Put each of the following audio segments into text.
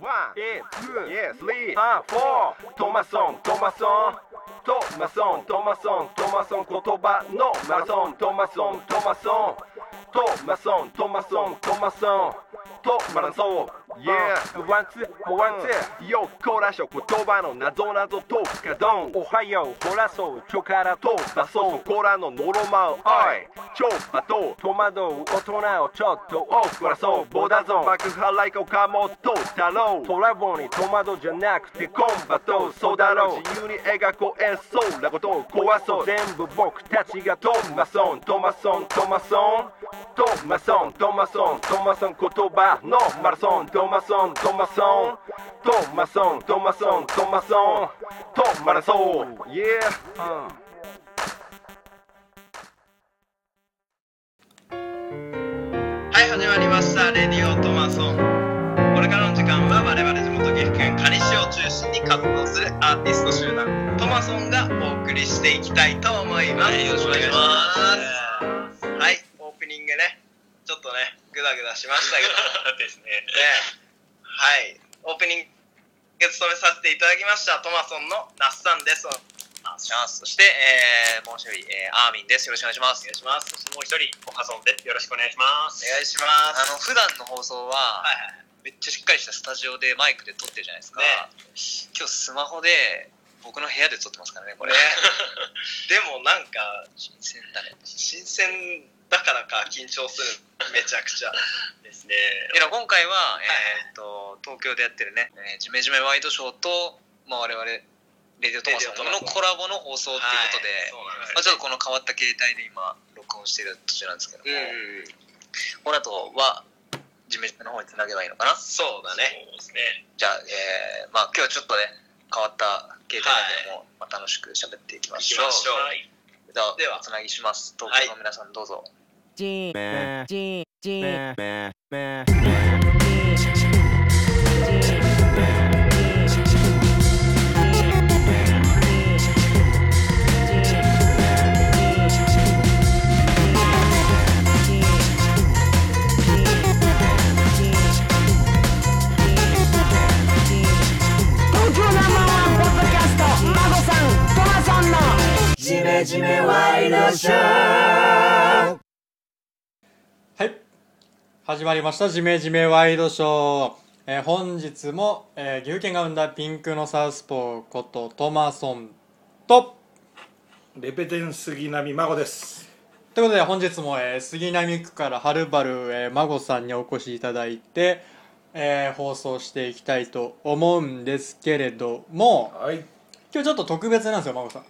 ワン、ツー、スリー、ハー、フォートマソン、トマソントマソン、トマソン、トマソン言葉のマラソントマソン、トマソントマソン、トマソン、トマソンとマラソン Yeah. ワンツーワンツーよっこらしょ言葉の謎謎トークかドンおはようほらそうちょからと出そうこらのノロマウおいちょバト戸惑う大人をちょっと多くらそうボダゾン爆破ライカ岡本太郎トラボに戸惑じゃなくてコンバトそうだろう自由に描こえそうなことを壊そう全部僕たちがトマソントマソントマソントマソントマソントマソン言葉のマラソントマソントマソン。トマソントマソントマソン。トマラソン。Yeah、うん。はい始まりました「レディオトマソン」これからの時間は我々地元岐阜県可児市を中心に活動するアーティスト集団トマソンがお送りしていきたいと思います、よろしくお願いします。はいオープニングねちょっとねグダグダしましたけど。ですねはいオープニング務めさせていただきましたトマソンの那須さんですそして、えー、もう一人、えー、アーミンです。よろしくお願いします。お願いしますそしてもう一人、おはそんです。よろしくお願いします。お願いしますあの、普段の放送は、はいはいめっちゃしっかりしたスタジオでマイクで撮ってるじゃないですか。ね今日スマホで、僕の部屋で撮ってますからね、これ。ね でもなんか新鮮だね。新鮮だからか緊張するめちゃくちゃですね。でも今回は、いえーっと、東京でやってるね、えー、ジメジメワイドショーと、まあ、我々、レディオトマソンレディオトマソンのコラボの放送っていうことで、まあ、ちょっとこの変わった携帯で今、録音している途中なんですけども、うんこの後は、ジメジメの方につなげばいいのかな？そうだねそうね。じゃあ、えー、まあ今日はちょっとね、変わった携帯なんでも、まあ、楽しく喋っていきましょう。はい。では、つなぎします。東京の皆さんどうぞ。G G G G 東京ナンバーワイドショー。はい始まりました「ジメジメワイドショー」えー本日も、えー岐阜県が生んだピンクのサウスポーことトマソンと。レペテン杉並孫です。ということで本日も、えー杉並区からはるばる、えー孫さんにお越しいただいて、えー放送していきたいと思うんですけれどもはい。今日ちょっと特別なんですよ孫さん。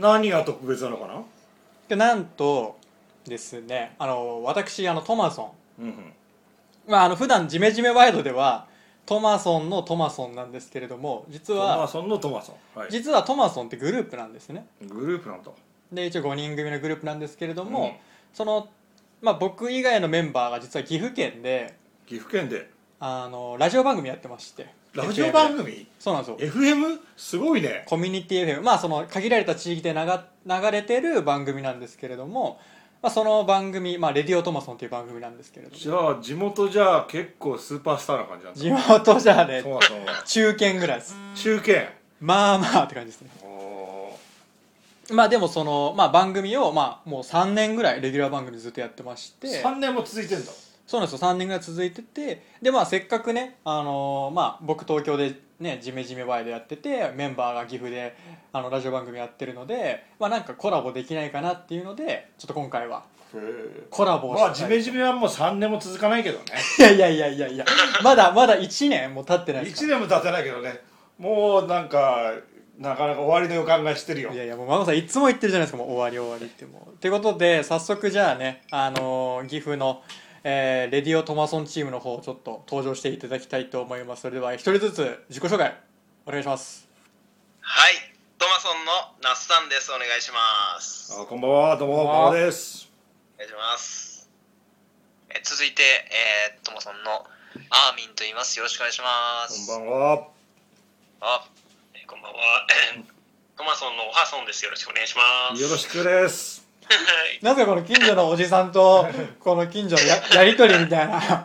何が特別なのかな？でなんとですねあの私あのトマソンうんうん。まあ、あの普段ジメジメワイドではトマソンのトマソンなんですけれども実トマはソンのトマソン、はい、実はトマソンってグループなんですね。グループなんだ。で一応5人組のグループなんですけれども、うん。その、まあ、僕以外のメンバーが実は岐阜県で岐阜県で。あのラジオ番組やってまして。ラジオ番 FM 組そうなんですよ。FM すごいね。コミュニティ FM まあその限られた地域で流流れてる番組なんですけれども、まあ、その番組、まあ、レディオトマソンっていう番組なんですけれども。じゃあ地元じゃあ結構スーパースターな感じなんだ地元じゃあねトマソンは中堅ぐらいです。中堅？まあまあって感じですね。おまあでもその、まあ、番組を、まあ、もう3年ぐらいレギュラー番組ずっとやってまして。3年も続いてんだ。そうなんですよ。3年ぐらい続いてて。でまあせっかくね、あのーまあ、僕東京でねジメジメバイでやっててメンバーが岐阜であのラジオ番組やってるので、まあ、なんかコラボできないかなっていうのでちょっと今回はコラボをまあしたい。ジメジメはもう3年も続かないけどね。いやいやいやいや。いやまだまだ1年も経ってないです1年も経てないけどね。もうなんかなかなか終わりの予感がしてるよ。いやいやもう孫さんいつも言ってるじゃないですか。もう終わり終わりってもう。ということで早速じゃあねあのー岐阜の、えーレディオトマソンチームの方ちょっと登場していただきたいと思いますそれでは一人ずつ自己紹介お願いしますはいトマソンの那須さんですお願いしますあこんばんはどうもこんばんは孫ですお願いしますえー続いて、えー、トマソンのアーミンと言います。よろしくお願いします。こんばんはあ、えーこんばんは。トマソンのおはそんです。よろしくお願いします。よろしくですはい。なぜこの近所のおじさんと この近所のややりとりみたいな。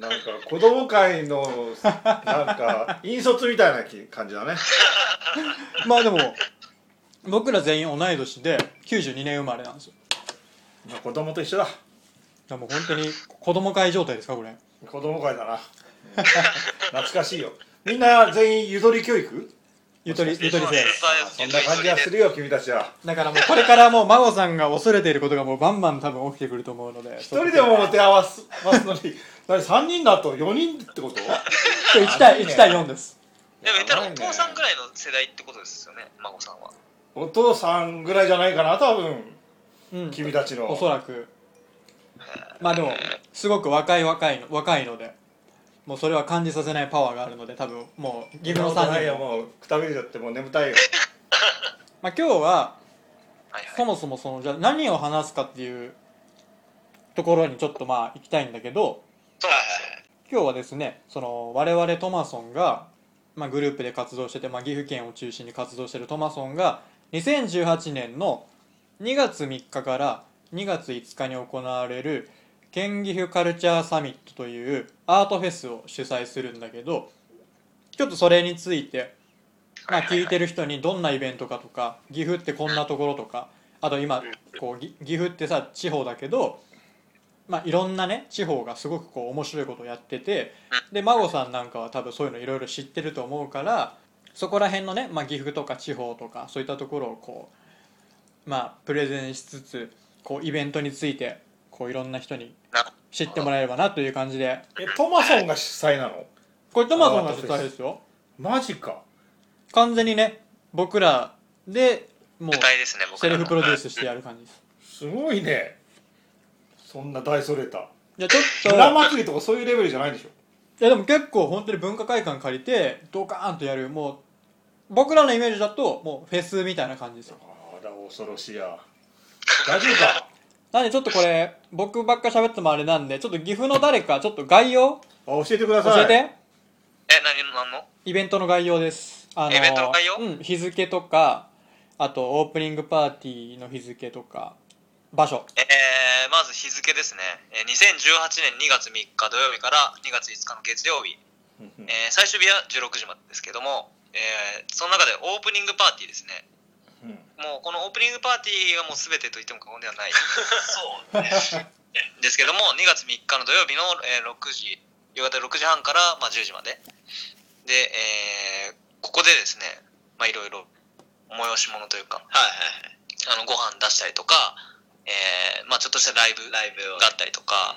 のなんか子供会のなんか引率みたいな感じだね。まあでも僕ら全員同い年で92年生まれなんですよ。まあ子供と一緒だ。だからもう本当に子供会状態ですかこれ。子供会だな。懐かしいよ。みんな全員ゆとり教育？ゆとりゆとり世そんな感じがするよ君たちは。だからもうこれからもう孫さんが恐れていることがもうバンバン多分起きてくると思うので 一人でも手合わすますのに。何3人だと4人ってこと？1対1対4です。でも言ったらお父さんぐらいの世代ってことですよね孫さんは。お父さんぐらいじゃないかな多分。うん。君たちの。おそらく。まあでもすごく若い若いの若いのでもうそれは感じさせないパワーがあるので多分もう岐阜の3ない人も、よもうくたびれちゃってもう眠たいよ。まあ、今日はそもそもそのじゃあ何を話すかっていうところにちょっとまあ行きたいんだけど今日はですねその我々トマソンが、まあ、グループで活動してて、まあ、岐阜県を中心に活動してるトマソンが2018年の2月3日から2月5日に行われる県岐阜カルチャーサミットというアートフェスを主催するんだけどちょっとそれについて、まあ、聞いてる人にどんなイベントかとか岐阜ってこんなところとかあと今こう岐阜ってさ地方だけどまあ、いろんなね地方がすごくこう面白いことをやっててで孫さんなんかは多分そういうのいろいろ知ってると思うからそこら辺のね、まあ、岐阜とか地方とかそういったところをこうまあプレゼンしつつこうイベントについてこういろんな人にな知ってもらえればなという感じで。えトマソンが主催なの？これトマソンが主催ですよ。マジか。完全にね僕らでもう舞台ですね僕セルフプロデュースしてやる感じです。すごいね。そんな大それた。いやちょっと。村祭りとかそういうレベルじゃないでしょ？いやでも結構本当に文化会館借りてドカーンとやる。もう僕らのイメージだともうフェスみたいな感じですよ。あら恐ろしいや。大丈夫か？なんでちょっとこれ僕ばっか喋ってもあれなんでちょっと岐阜の誰かちょっと概要あ教えてください。教えて。え何何の？イベントの概要です。あイベントの概要？うん日付とかあとオープニングパーティーの日付とか場所。えー、まず日付ですね、えー2018年2月3日土曜日から2月5日の月曜日、えー最終日は16時までですけども、えーその中でオープニングパーティーですねもうこのオープニングパーティーがもう全てと言っても過言ではない。そうね。ですけども2月3日の土曜日の、えー6時夕方6時半から、まあ、10時まで。で、えーここでですねまあいろいろ催し物というか、あのご飯出したりとか、えーまあ、ちょっとしたライブがあったりとか、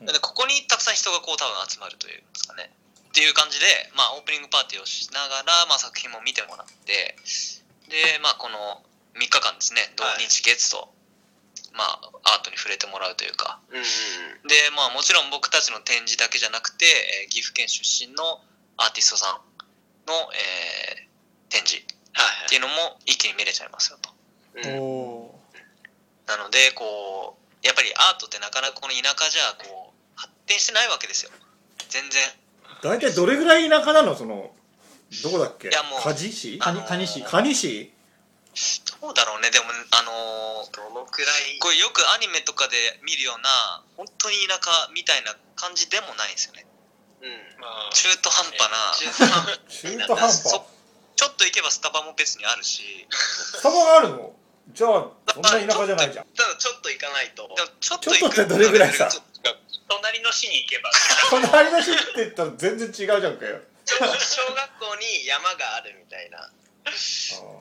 でここにたくさん人がこう多分集まるというんですかね。っていう感じで、まあ、オープニングパーティーをしながら、まあ、作品も見てもらってで、まあ、この3日間ですね土日月と、まあ、アートに触れてもらうというか。で、まあ、もちろん僕たちの展示だけじゃなくて、えー岐阜県出身のアーティストさんの、えー展示っていうのも一気に見れちゃいますよと。おおなのでこうやっぱりアートってなかなかこの田舎じゃこう発展してないわけですよ。全然。大体どれぐらい田舎なの？そのどこだっけ？いやもう梶市？カニカニ市。蟹市？どうだろうね。でもあのーどのくらいこれよくアニメとかで見るような本当に田舎みたいな感じでもないんですよね。まあ中途半端な。中途半端。そちょっと行けばスタバも別にあるし。スタバがあるの？じゃあそんな田舎じゃないじゃん。ただちょっと行かないと。でもちょっとちょっとってどれぐらいさ？ちょっと違う隣の市に行けば。隣の市って言ったら全然違うじゃんかよ小学校に山があるみたいな。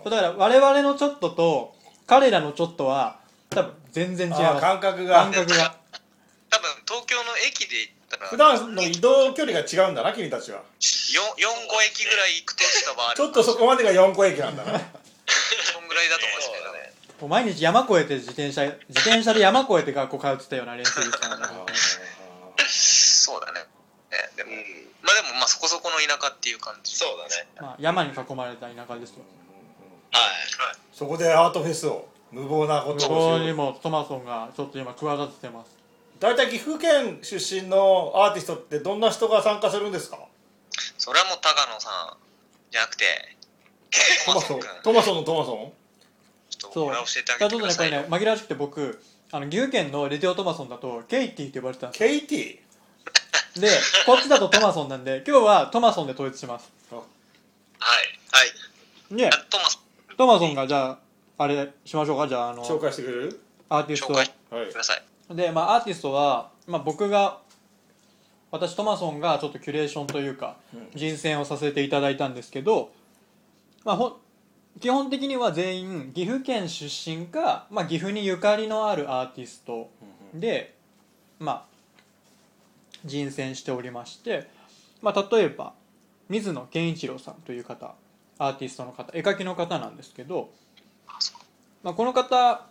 だから我々のちょっとと彼らのちょっとは多分全然違いあーます感覚が。感覚が。多分東京の駅で行ったら。普段の移動距離が違うんだな君たちは。4, 4個駅ぐらい行くとスタバあるちょっとそこまでが4個駅なんだな。そんぐらいだと思うんですけどね。毎日山越えて自転車自転車で山越えて学校通ってたような練習ですからねそうだね。ねでも、まあでもまあそこそこの田舎っていう感じ。そうだね。まあ、山に囲まれた田舎ですよ。はい。そこでアートフェスを無謀なこ向こうとをしよう。にもトマソンがちょっと今企ててます。大体岐阜県出身のアーティストってどんな人が参加するんですか？それはもう高野さんじゃなくてトマソン。君トマソンのトマソン？ちょっとそうこれは教えてあちょっとねこれげてくださいよね紛らわしくて僕あの岐阜県のレディオトマソンだとケイティって呼ばれてたんですよ。ケイティ？でこっちだとトマソンなんで今日はトマソンで統一します。はいはい。ね。あトマストマソンがじゃああれしましょうか？じゃああの紹介してくれる？アーティスト紹介。はい。ください。で、まあ、アーティストは、まあ、僕が私トマソンがちょっとキュレーションというか人選をさせていただいたんですけど、まあ、ほん基本的には全員岐阜県出身か、まあ、岐阜にゆかりのあるアーティストで、まあ、人選しておりまして、まあ、例えば水野健一郎さんという方アーティストの方絵描きの方なんですけど、まあ、この方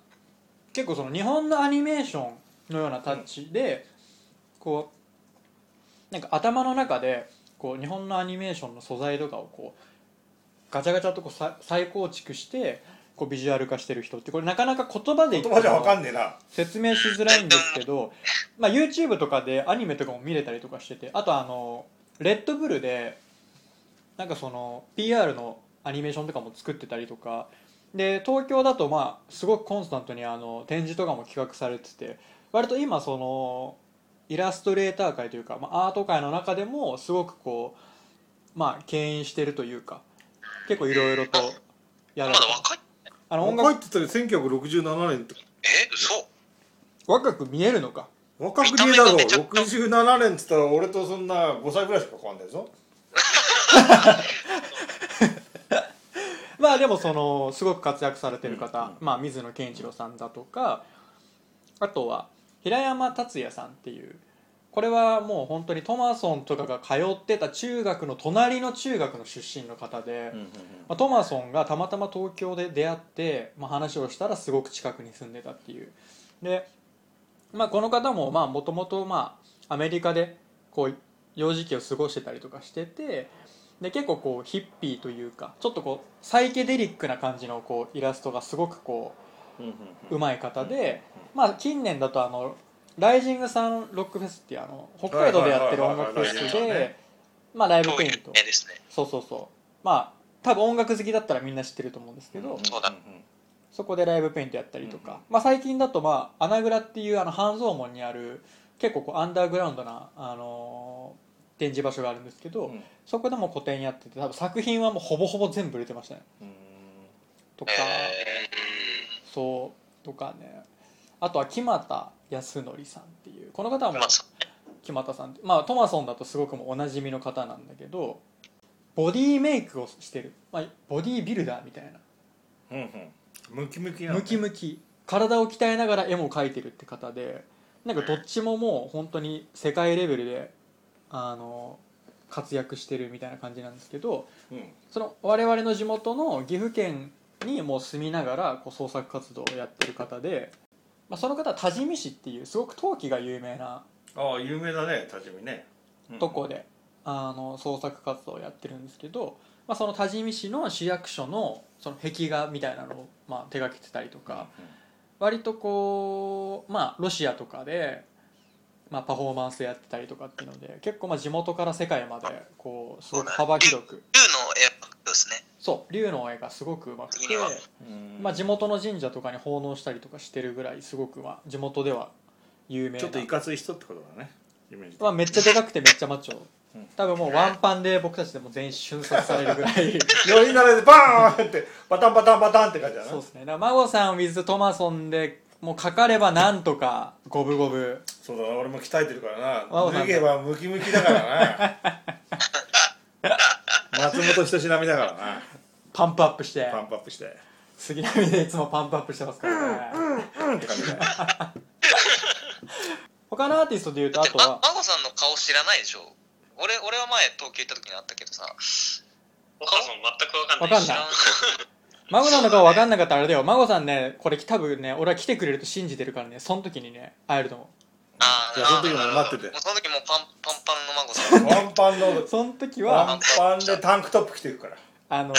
結構その日本のアニメーションのようなタッチで、こうなんか頭の中でこう日本のアニメーションの素材とかをこうガチャガチャとこう再構築してこうビジュアル化してる人ってこれなかなか言葉で言葉じゃわかもんねえな。説明しづらいんですけど、まあ、YouTube とかでアニメとかも見れたりとかしててあとあのレッドブルでなんかその PR のアニメーションとかも作ってたりとかで東京だとまあすごくコンスタントにあの展示とかも企画されてて割と今そのイラストレーター界というか、まあ、アート界の中でもすごくこうまあ牽引してるというか結構いろいろとやられてまだ若いあの音若い楽。って言ったら1967年って。え嘘。若く見えるのか？若く見えだろ見た目がめちゃくちゃ67年っつったら俺とそんな5歳ぐらいしか変わんないぞ。まあでもそのすごく活躍されてる方、まあ、水野健一郎さんだとか。あとは平山達也さんっていうこれはもう本当にトマソンとかが通ってた中学の隣の中学の出身の方で、まあ、トマソンがたまたま東京で出会って、まあ、話をしたらすごく近くに住んでたっていう。で、まあ、この方ももともとアメリカでこう幼児期を過ごしてたりとかしててで結構こうヒッピーというかちょっとこうサイケデリックな感じのこうイラストがすごくこううまい方で、まあ、近年だとあのライジングサンロックフェスっていうあの北海道でやってる音楽フェスで、まあ、ライブペイント。絵ですね。そうそうそう。まあ多分音楽好きだったらみんな知ってると思うんですけど、そこでライブペイントやったりとか、まあ、最近だと、まあ、穴蔵っていうあの半蔵門にある結構こうアンダーグラウンドな、あのー展示場所があるんですけど、うん。そこでも個展やってて多分作品はもうほぼほぼ全部売れてましたね。とか、えそう。とかねあとは木俣康則さんっていうこの方はもう木俣さんまあトマソンだとすごくもうおなじみの方なんだけどボディメイクをしてる、まあ、ボディービルダーみたいな。うんうん。ムキムキなのムキムキ。体を鍛えながら絵も描いてるって方でなんかどっちももう本当に世界レベルであの活躍してるみたいな感じなんですけどうん。その我々の地元の岐阜県にもう住みながらこう創作活動をやってる方で、まあ、その方は多治見市っていうすごく陶器が有名なああ有名だね多治見ね。うん。とこで、あの創作活動をやってるんですけど、まあ、その多治見市の市役所のその壁画みたいなのを、まあ、手がけてたりとか、割とこうまあロシアとかで、まあ、パフォーマンスやってたりとかっていうので結構まあ地元から世界までこうすごく幅広く。竜の絵ですねそう竜の絵がすごくうまくて。まあ、地元の神社とかに奉納したりとかしてるぐらいすごくまあ地元では有名な。ちょっといかつい人ってことだね。イメージまあ、めっちゃでかくてめっちゃマッチョ。うん。多分もうワンパンで僕たちでも全員瞬殺されるぐらい。酔い慣れでバーンってバタンバタンバタンって感じだな。そうですね。だから孫さん with トマソンでもうかかればなんとか五分五分。そうだな俺も鍛えてるからな。ん脱げばムキムキだからな。松本人志並みだからなパンプアップして。パンプアップして。杉並でいつもパンプアップしてますからね。って感じだよ他のアーティストでいうとあとまは孫さんの顔知らないでしょ？俺俺は前東京行った時にあったけどさ。お母さん全くわかんない。わかんない。知らん孫さんの顔分かんなかったらあれだよ。孫さんねこれ多分ね俺は来てくれると信じてるからね。その時にね会えると思あじゃあその時まで待ってて。もうその時もうパンパンパンの孫さん。おワンパンの。うその時ワはンパンでタンクトップ着てるからあの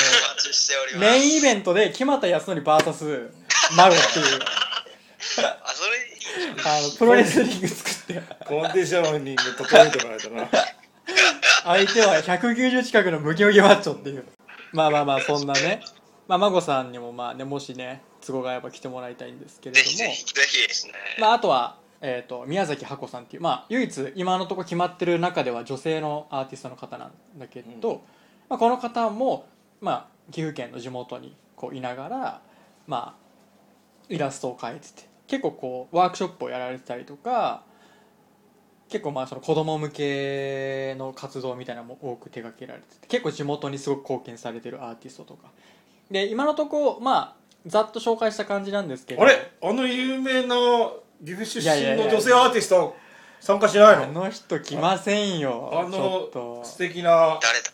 メインイベントで木俣康則 VS 孫っていう。あそれいいじゃん。あのプロレスリング作って。コンディショニング整えておかないとな。相手は190近くのムキムキマッチョっていう。まあまあまあそんなね。まあ孫さんにもまあねもしね都合が合えば来てもらいたいんですけれぜども。ひぜひぜひですね。まああとはえー、と宮崎ハコさんっていう、まあ、唯一今のところ決まってる中では女性のアーティストの方なんだけど、まあ、この方も、まあ、岐阜県の地元にこういながら、まあ、イラストを描いてて結構こうワークショップをやられてたりとか結構まあその子供向けの活動みたいなのも多く手掛けられてて結構地元にすごく貢献されてるアーティストとか。で今のところまあざっと紹介した感じなんですけどあれ？あの有名な岐阜出身の女性アーティスト参加しないあのの人来ませんよあちょっと。の素敵な誰だ？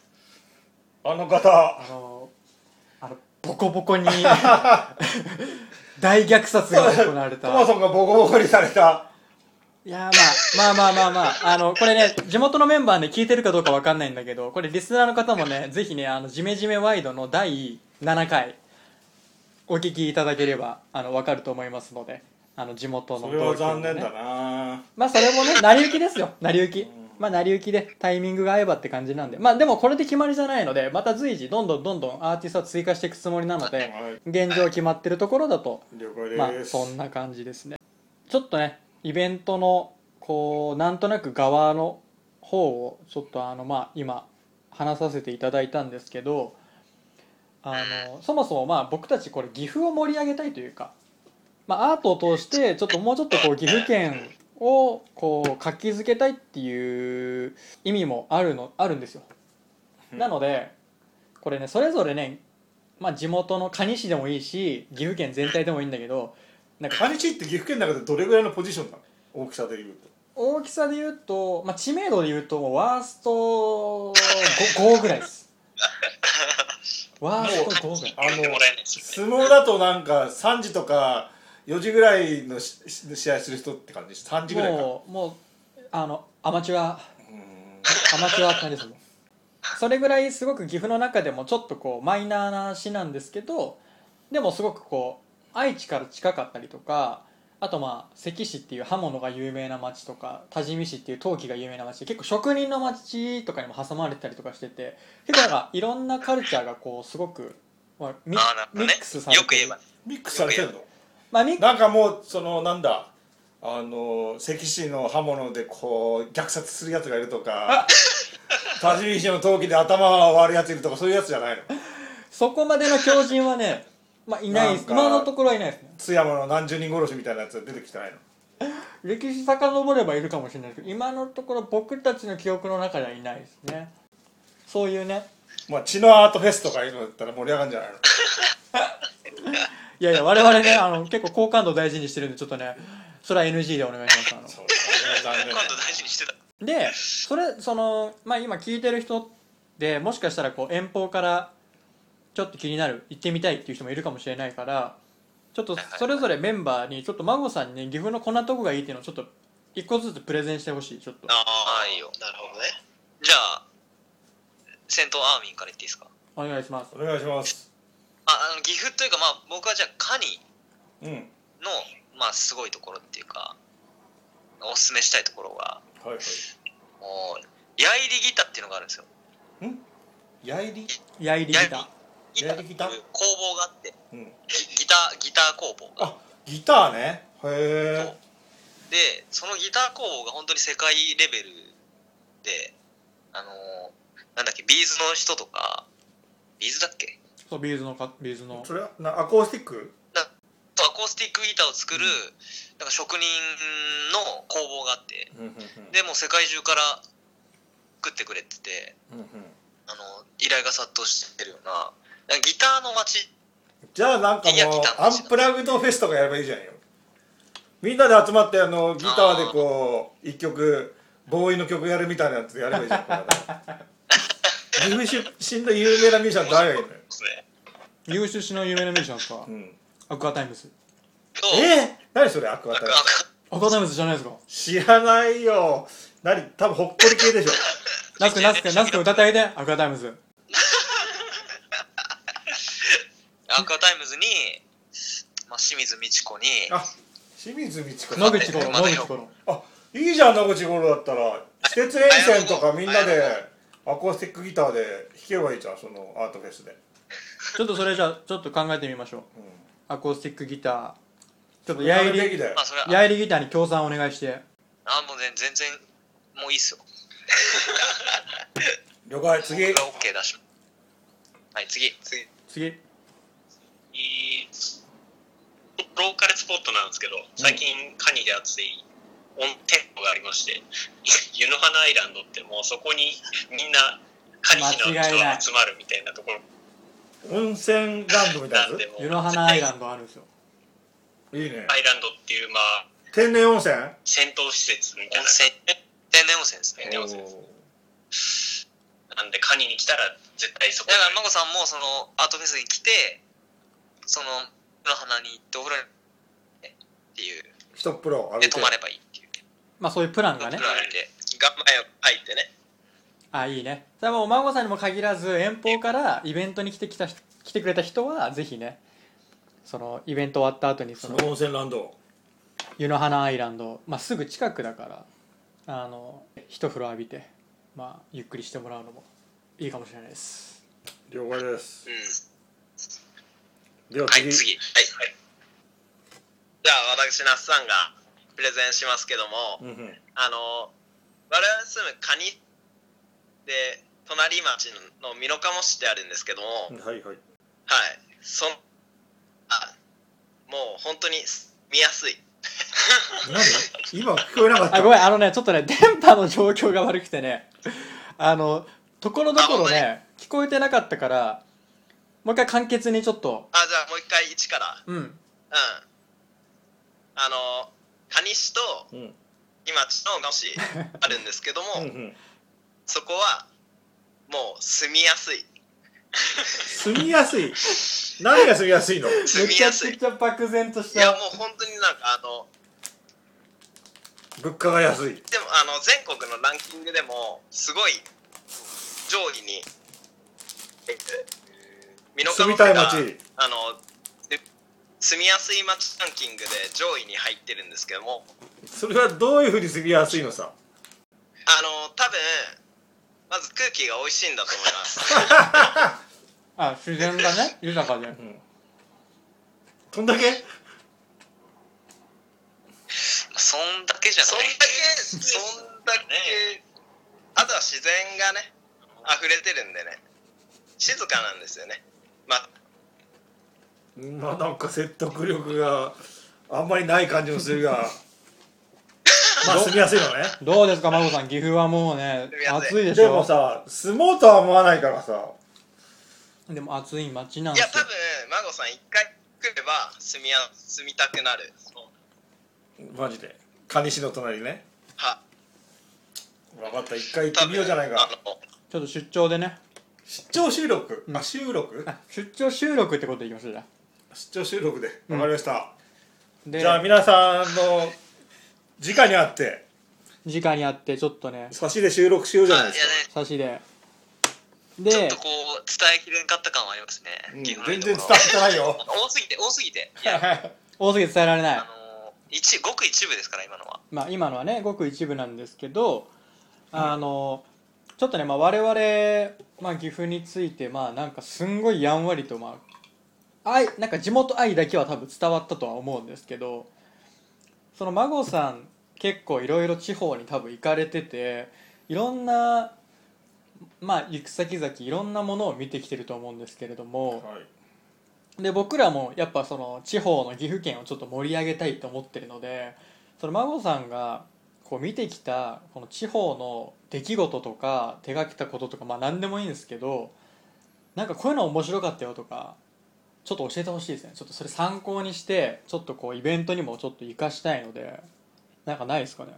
あの方。あのあのボコボコに 大虐殺が行われた。トマソンがボコボコにされた。いやーまあまあまあまあまあ。あのこれね地元のメンバーね聞いてるかどうかわかんないんだけどこれリスナーの方もねぜひねあのジメジメワイドの第7回お聞きいただければあの分かると思いますのであの地元のそれは残念だな。まあそれもね成り行きですよ。成り行きまあ成り行きでタイミングが合えばって感じなんで。まあでもこれで決まりじゃないのでまた随時どんどんどんどんアーティストは追加していくつもりなのではい。現状決まってるところだとまあそんな感じですね。ちょっとねイベントのこうなんとなく側の方をちょっとあのまあ今話させていただいたんですけどあのそもそもまあ僕たちこれ岐阜を盛り上げたいというか、まあ、アートを通してちょっともうちょっとこう岐阜県をこう活気づけたいっていう意味もあるのあるんですよ。なのでこれねそれぞれねまあ地元の蟹市でもいいし岐阜県全体でもいいんだけどなんかカニチって岐阜県の中でどれぐらいのポジションなの？大きさでいうと。大きさで言うと、まあ、知名度で言うともうワースト 5, ぐらいです。ワースト5ぐらい。あの相撲だとなんか3時とか4時ぐらいのしし試合する人って感じ？3時ぐらいか。もうもうあのアマチュアうんアマチュアって感じですもんそれぐらいすごく岐阜の中でもちょっとこうマイナーな市なんですけどでもすごくこう愛知から近かったりとかあとまあ関市っていう刃物が有名な町とか多治見市っていう陶器が有名な町で結構職人の町とかにも挟まれてたりとかしてて結構なんかいろんなカルチャーがこうすごく、まあ、ミックスされてる。よく言えばミックスされてるの？まあなんかもうそのなんだあの関市の刃物でこう虐殺するやつがいるとか多治見市の陶器で頭を割るやついるとかそういうやつじゃないの？そこまでの強人はね、まあ、いないです。今のところはいないですね。津山の何十人殺しみたいなやつ出てきてないの？歴史遡ればいるかもしれないですけど今のところ僕たちの記憶の中ではいないですね。そういうね。まあ血のアートフェスとかいうのだったら盛り上がるんじゃないの？いやいや我々ねあの結構好感度大事にしてるんでちょっとねそれは NG でお願いします。あの。そうだね残念。今度大事にしてた。でそれそのまあ今聞いてる人でもしかしたらこう遠方からちょっと気になる行ってみたいっていう人もいるかもしれないからちょっとそれぞれメンバーにちょっと孫さんにね岐阜のこんなとこがいいっていうのをちょっと一個ずつプレゼンしてほしいちょっと。ああいいよ。なるほどね。じゃあ戦闘アーミンから言っていいですか？お願いします。お願いしますああの岐阜というかまあ僕はじゃあカニうん。のまあすごいところっていうかおすすめしたいところがはいはい。もうヤイリギタっていうのがあるんですよ。やいりやいりギタ。ーギターっていう工房があってうん。ギギターギター工房が。あギターね。へえでそのギター工房が本当に世界レベルであのなんだっけビーズの人とかビーズだっけ？そうビーズのかビーズの。それはなアコースティック？アコースティックギターを作るなんか職人の工房があって。うんうんうん。でもう世界中から作ってくれててうんうん。あの依頼が殺到してるようなギターの街じゃあなんかもうアンプラグドフェスとかやればいいじゃんよ。みんなで集まってあのギターでこう一曲ボーイの曲やるみたいなやつやればいいじゃん 岐阜出身の有名なミュージシャン誰がいるのよ、ですね優秀しの有名なミュージシャンですか？うん、アクアタイムズ。えー、何それ？アクアタイムなんかアクアタイムズじゃないですか？知らないよ。何？多分ほっこり系でしょ。ナスクナスクナスク歌ってあげて。アクアタイムズ。アクアタイムズに、まあ、清水美智子に。あ清水美智子野口五郎野口五郎。あいいじゃん野口五郎だったら。私鉄沿線とかみんなでアコースティックギターで弾けばいいじゃんそのアートフェスで、ちょっとそれじゃあちょっと考えてみましょう。うん。アコースティックギター。ちょっとやいりやいりギターに協賛お願いして。あもうね全然もういいっすよ。了解次。僕が OK 出し。はい次。次。次。いいローカルスポットなんですけど最近カニで熱い温店舗がありまして 湯の花アイランドってもうそこにみんなカニの人が集まるみたいなところ。温泉ランドみたいな。湯の花アイランドあるんですよ。ついいね。アイランドっていうまあ天然温泉？戦闘施設みたいな。天然温泉ですね。天然温泉です。おなんでカニに来たら絶対そこだから孫さんもそのアートフェスに来てそのの花に行ってお風呂にっていう。ー一風呂浴びて。で泊まればいいまあそういうプランがね。プランで。岩前を入ってね。あいいね。それはもうお孫さんにも限らず遠方からイベントに来てきた来てくれた人はぜひねそのイベント終わった後にそのその温泉ランド湯の花アイランド、まあ、すぐ近くだからあの一風呂浴びて、まあ、ゆっくりしてもらうのもいいかもしれないです。了解です。うん。では次。はい次。はい、じゃあ私那須さんがプレゼンしますけどもうんうん。あの我々住むカニで隣町の美濃加茂市ってあるんですけども、はいはい。はい。そのあもう本当に見やすい。何？今聞こえなかった。あごめんあのねちょっとね電波の状況が悪くてね。あのところどころね聞こえてなかったからもう一回簡潔にちょっと。あじゃあもう一回一から。うん。うん。あの蟹市とうん。今町の市あるんですけども、うんうん。そこはもう住みやすい。住みやすい？何が住みやすいの？住みやすい。めちゃくちゃ漠然としいやたもう本当になんかあの物価が安い。でもあの全国のランキングでもすごい上位にえ美濃加住み茂市がたい街あので住みやすい街ランキングで上位に入ってるんですけども。それはどういうふうに住みやすいのさ？あの多分まず空気が美味しいんだと思います。あ自然がね豊かで。どんだけ？そんだけじゃない。そんだけそんだけ。あとは自然がね溢れてるんでね。静かなんですよね。まあまあなんか説得力があんまりない感じもするが まあ住みやすいのね。どうですか孫さん。岐阜はもうね住みやすい。暑いでしでもょさ住もうとは思わないからさ。でも暑い街なんですよ。いや多分孫さん一回来れば住みや住みたくなる。マジで。蟹市の隣ね。は。分かった。一回行ってみようじゃないか。あのちょっと出張でね。出張収録、うん。あ収録？あ出張収録ってことでいきましょうじゃあ出張収録で。うん。分かりました、でじゃあ皆さんの直に会って。直に会ってちょっとね。差しで収録しようじゃないですか、差しで。でちょっとこう伝えきれんかった感はありますね、うん。全然伝わってないよ。多すぎて多すぎて。いや。大杉伝えられない。あの一ごく一部ですから今のは。まあ今のはねごく一部なんですけどあのちょっとね、まあ、我々、まあ、岐阜についてまあなんかすんごいやんわりとまあ愛なんか地元愛だけは多分伝わったとは思うんですけどその孫さん結構いろいろ地方に多分行かれてていろんなまあ行く先々いろんなものを見てきてると思うんですけれども、はい。で僕らもやっぱその地方の岐阜県をちょっと盛り上げたいと思ってるのでその孫さんがこう見てきたこの地方の出来事とか手がけたこととかまあ何でもいいんですけどなんかこういうの面白かったよとかちょっと教えてほしいですね。ちょっとそれ参考にしてちょっとこうイベントにもちょっと活かしたいので。なんかないですかね？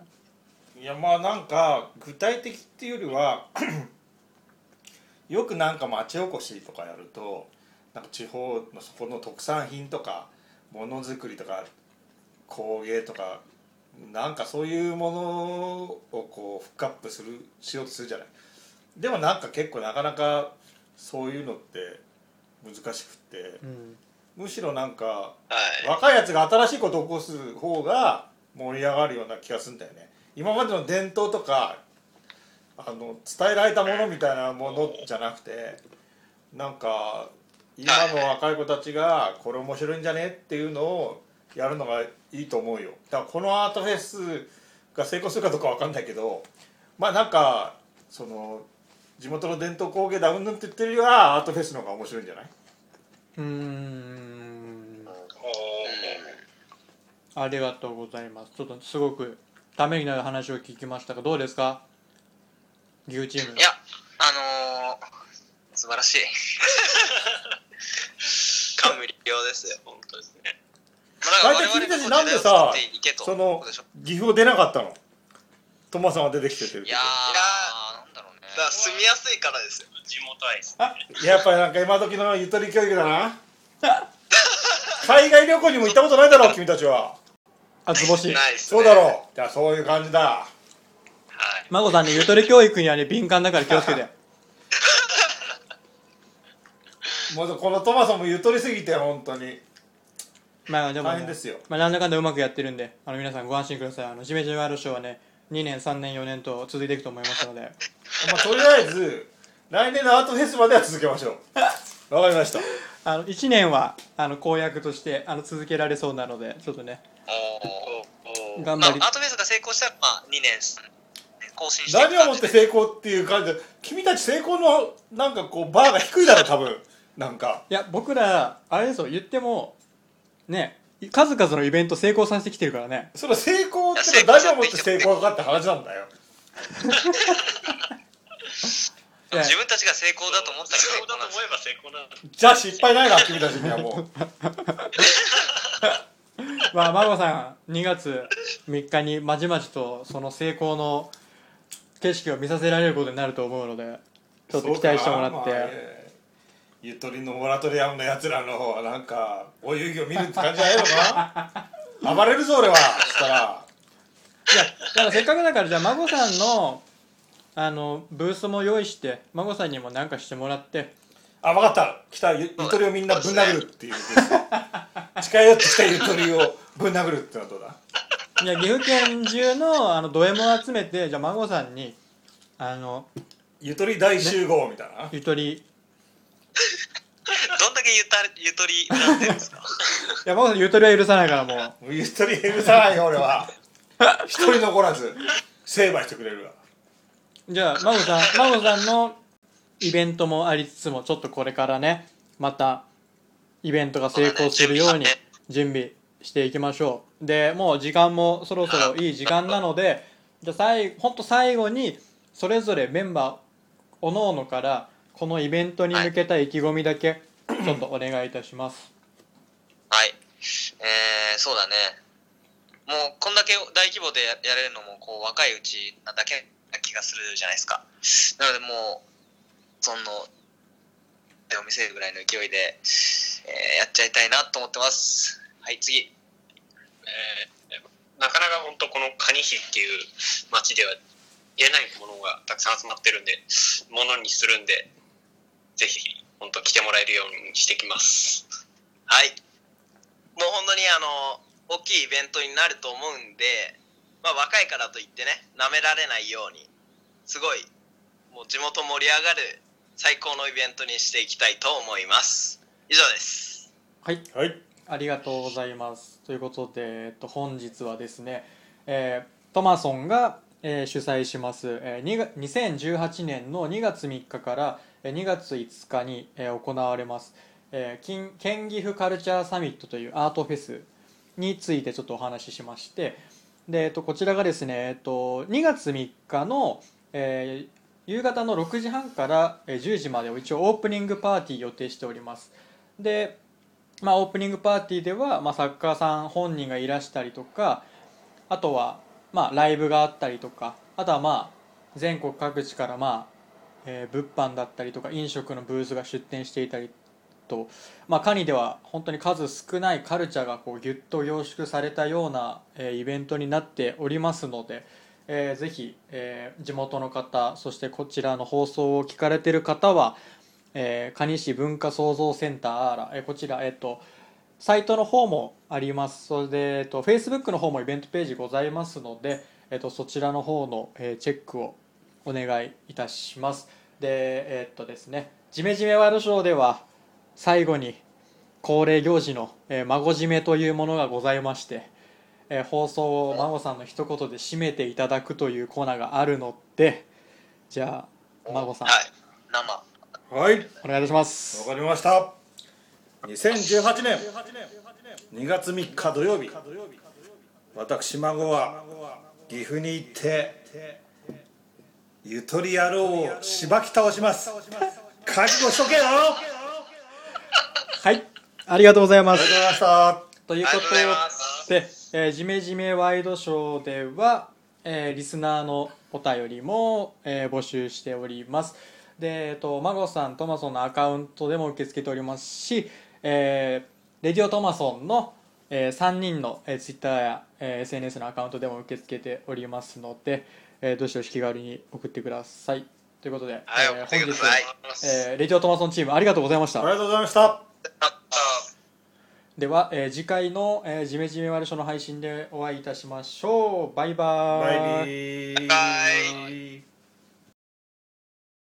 いやまあなんか具体的っていうよりは よくなんか町おこしとかやるとなんか地方のそこの特産品とかものづくりとか工芸とかなんかそういうものをこうフックアップするしようとするじゃない。でもなんか結構なかなかそういうのって難しくってうん。むしろなんかはい。若いやつが新しいことを起こす方が盛り上がるような気がするんだよね。今までの伝統とかあの伝えられたものみたいなものじゃなくてなんか今の若い子たちがこれ面白いんじゃねっていうのをやるのがいいと思うよ。だからこのアートフェスが成功するかどうかわかんないけどまあなんかその地元の伝統工芸だうんぬんって言ってるよりはアートフェスの方が面白いんじゃない？うーん。おありがとうございます。ちょっとすごくためになる話を聞きましたがどうですか？牛チーム。いや、あのー、素晴らしい。感無量ですよ。本当ですね。大体君たちなんでさその岐阜を出なかったの？トマさんは出てきてていやから住みやすいからですよ。地元愛ですね。やっぱりなんか今時のゆとり教育だな。海外旅行にも行ったことないだろう君たちは。あつぼしないっすね。そうだろう。じゃあそういう感じだ。はい。孫さんねゆとり教育にはね敏感だから気をつけて。もうこのトマさんもゆとりすぎて本当に。まあでも、ね、大変ですよ。まあ、なんだかんだうまくやってるんであの皆さんご安心ください。あのジメジメワールドショーはね2年3年4年と続いていくと思いますので。まあ、とりあえず来年のアートフェスまでは続けましょう。わかりました。あの1年はあの公約としてあの続けられそうなのでちょっとね。おー頑張り、まあアートフェスが成功したら、まあ、2年更新して何をもって成功っていう感じで君たち成功のなんかこうバーが低いだろ多分。なんか。いや僕らあれですよ言ってもね数々のイベント成功させてきてるからね。それ成功ってのは何をもって成功かって話なんだよ。自分たちが成功だと思ったら成成功だと思えば成功なんだ。じゃあ失敗ないな君たちにはもう。まあ孫さん2月3日にまじまじとその成功の景色を見させられることになると思うのでちょっと期待してもらって、ゆとりのモラトリアムのやつらの方はなんかお遊戯を見るって感じじゃないのかな暴れるぞ俺はそしたら。いやだからせっかくだからじゃあ孫さんのあのブースも用意して孫さんにも何かしてもらって。あ分かった。来たゆゆとりをみんなぶん殴るっていう近寄ってきたゆとりをぶん殴るってのはどうだいや岐阜県中のあのド M を集めてじゃあ孫さんにあのゆとり大集合みたいな、ゆとりい どんだけゆたゆとり歌ってるんですか？さんゆとりは許さないからもう。もうゆとり許さないよ俺は。一人残らず成敗してくれるわ。じゃあ孫さん孫さんのイベントもありつつもちょっとこれからねまたイベントが成功するように準備していきましょう。でもう時間もそろそろいい時間なのでじゃあ最本当最後にそれぞれメンバーおのおのからこのイベントに向けた意気込みだけちょっとお願いいたしますはい。えー、そうだね。もう、こんだけ大規模でややれるのも、こう、若いうちなだけな気がするじゃないですか。なので、もう、その、手を見せるぐらいの勢いで、えーやっちゃいたいなと思ってます。はい、次。えーなかなか本当この蟹市っていう町では言えないものがたくさん集まってるんで、ものにするんで、ぜひ本当来てもらえるようにしてきます。はい。もう本当にあの大きいイベントになると思うんで、まあ、若いからといってねなめられないようにすごいもう地元盛り上がる最高のイベントにしていきたいと思います。以上です。はい。はい。ありがとうございます。ということで、えっと、本日はですね、えートマソンが、えー主催します、えー2が2018年の2月3日からえー2月5日に、行われます、県岐阜カルチャーサミットというアートフェスについてちょっとお話ししましてで、えっと、こちらがですね、えっと、2月3日の、え夕方の6時半から10時までを一応オープニングパーティー予定しております。でまあ、オープニングパーティーでは、まあ、作家さん本人がいらしたりとかあとは、まあ、ライブがあったりとかあとはまあ全国各地から、まあえー物販だったりとか飲食のブースが出店していたりと、まあ、カニでは本当に数少ないカルチャーがこうギュッと凝縮されたような、えーイベントになっておりますので、えーぜひ、えー地元の方そしてこちらの放送を聞かれてる方はえー、蟹市文化創造センターアーラ、えーこちら、えっとサイトの方もあります。それで、えっと、Facebook の方もイベントページございますので、えっと、そちらの方の、えーチェックをお願いいたします。でえっとですねジメジメワールドショーでは最後に恒例行事の、えー孫締めというものがございまして、えー放送を孫さんの一言で締めていただくというコーナーがあるのでじゃあ孫さん、はい生。はい。お願いいたします。わかりました。2018年2月3日土曜日。私孫は岐阜に行ってゆとり野郎をしばき倒します。覚悟しとけよありはい。ありがとうございます。がとうございました。ということで、えー、ジメジメワイドショーでは、えーリスナーのお便りも、えー募集しております。で、えっと、マゴさんトマソンのアカウントでも受け付けておりますし、えーレディオトマソンの、え3人の、えー、ツイッターや、えー SNS のアカウントでも受け付けておりますので、えーどしどし気軽に送ってください。ということで、はいえー送ってください。えーレディオトマソンチームありがとうございました。ありがとうございました。あでは、えー次回の、えー、ジメジメワルショの配信でお会いいたしましょう。バイババーイ。イビー。バイ